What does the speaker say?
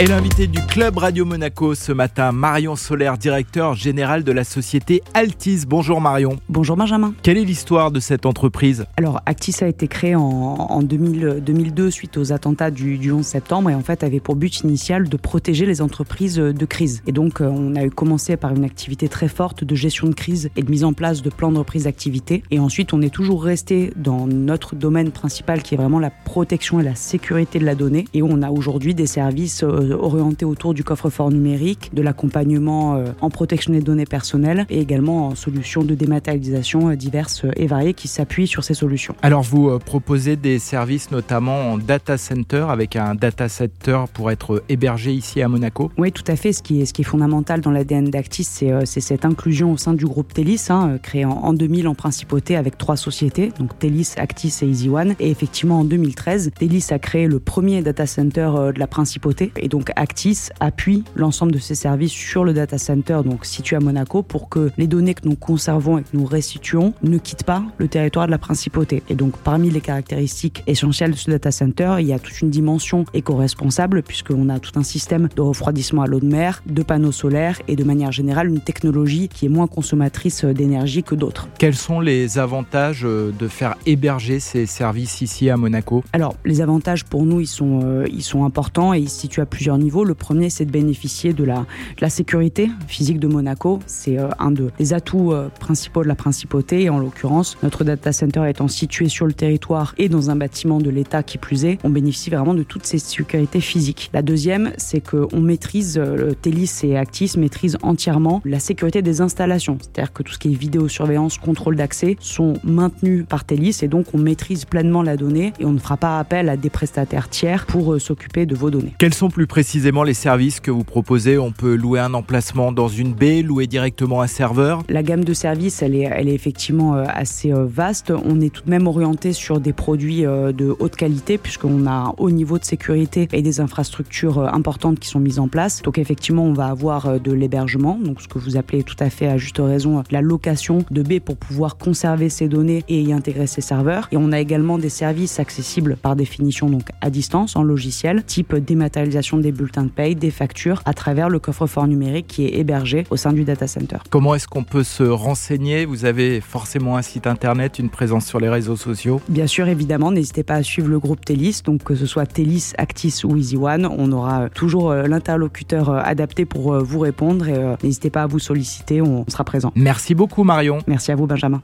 Et l'invité du Club Radio Monaco ce matin, Marion Solaire, directeur général de la société Altis. Bonjour Marion. Bonjour Benjamin. Quelle est l'histoire de cette entreprise? Alors Actis a été créé en, 2002 suite aux attentats du, 11 septembre et en fait avait pour but initial de protéger les entreprises de crise. Et donc euh, on a eu commencé par une activité très forte de gestion de crise et de mise en place de plans de reprise d'activité. Et ensuite on est toujours resté dans notre domaine principal qui est vraiment la protection et la sécurité de la donnée. Et on a aujourd'hui des services euh, orienté autour du coffre-fort numérique, de l'accompagnement euh, en protection des données personnelles et également en solutions de dématérialisation euh, diverses et variées qui s'appuient sur ces solutions. Alors vous euh, proposez des services notamment en data center avec un data center pour être hébergé ici à Monaco? Oui, tout à fait. Ce qui est, ce qui est fondamental dans l'ADN d'Actis, c'est cette inclusion au sein du groupe Telis, hein, créé en, 2000 en principauté avec trois sociétés, donc Telis, Actis et EasyOne. Et effectivement, en 2013, Telis a créé le premier data center de la principauté. Et donc Actis appuie l'ensemble de ses services sur le data center donc situé à Monaco pour que les données que nous conservons et que nous restituons ne quittent pas le territoire de la principauté. Et donc parmi les caractéristiques essentielles de ce data center, il y a toute une dimension éco-responsable puisqu'on a tout un système de refroidissement à l'eau de mer, de panneaux solaires et de manière générale une technologie qui est moins consommatrice d'énergie que d'autres. Quels sont les avantages euh, de faire héberger ces services ici à Monaco? Alors les avantages pour nous ils sont, euh, ils sont importants et ils se situent à plusieurs niveau. Le premier, c'est de bénéficier de la, sécurité physique de Monaco. C'est euh, un des atouts euh, principaux de la principauté. En l'occurrence, notre data center étant situé sur le territoire et dans un bâtiment de l'État qui plus est, on bénéficie vraiment de toutes ces sécurités physiques. La deuxième, c'est qu'on maîtrise, euh, Télis et Actis maîtrisent entièrement la sécurité des installations. C'est-à-dire que tout ce qui est vidéosurveillance, contrôle d'accès sont maintenus par Télis et donc on maîtrise pleinement la donnée et on ne fera pas appel à des prestataires tiers pour s'occuper de vos données. Quels sont plus précisément les services que vous proposez On peut louer un emplacement dans une baie, louer directement un serveur La gamme de services, elle est, elle est effectivement euh, assez euh, vaste. On est tout de même orienté sur des produits euh, de haute qualité puisqu'on a un haut niveau de sécurité et des infrastructures importantes qui sont mises en place. Donc effectivement, on va avoir de l'hébergement, donc ce que vous appelez tout à fait à juste raison la location de baies pour pouvoir conserver ces données et y intégrer ses serveurs. Et on a également des services accessibles par définition donc à distance en logiciel, type dématérialisation des bulletins de paye, des factures à travers le coffre-fort numérique qui est hébergé au sein du data center. Comment est-ce qu'on peut se renseigner? Vous avez forcément un site internet, une présence sur les réseaux sociaux Bien sûr, évidemment, n'hésitez pas à suivre le groupe Telis, donc que ce soit Telis, Actis ou EasyOne, on aura toujours euh, l'interlocuteur euh, adapté pour euh, vous répondre et n'hésitez pas à vous solliciter, on sera présent. Merci beaucoup Marion. Merci à vous Benjamin.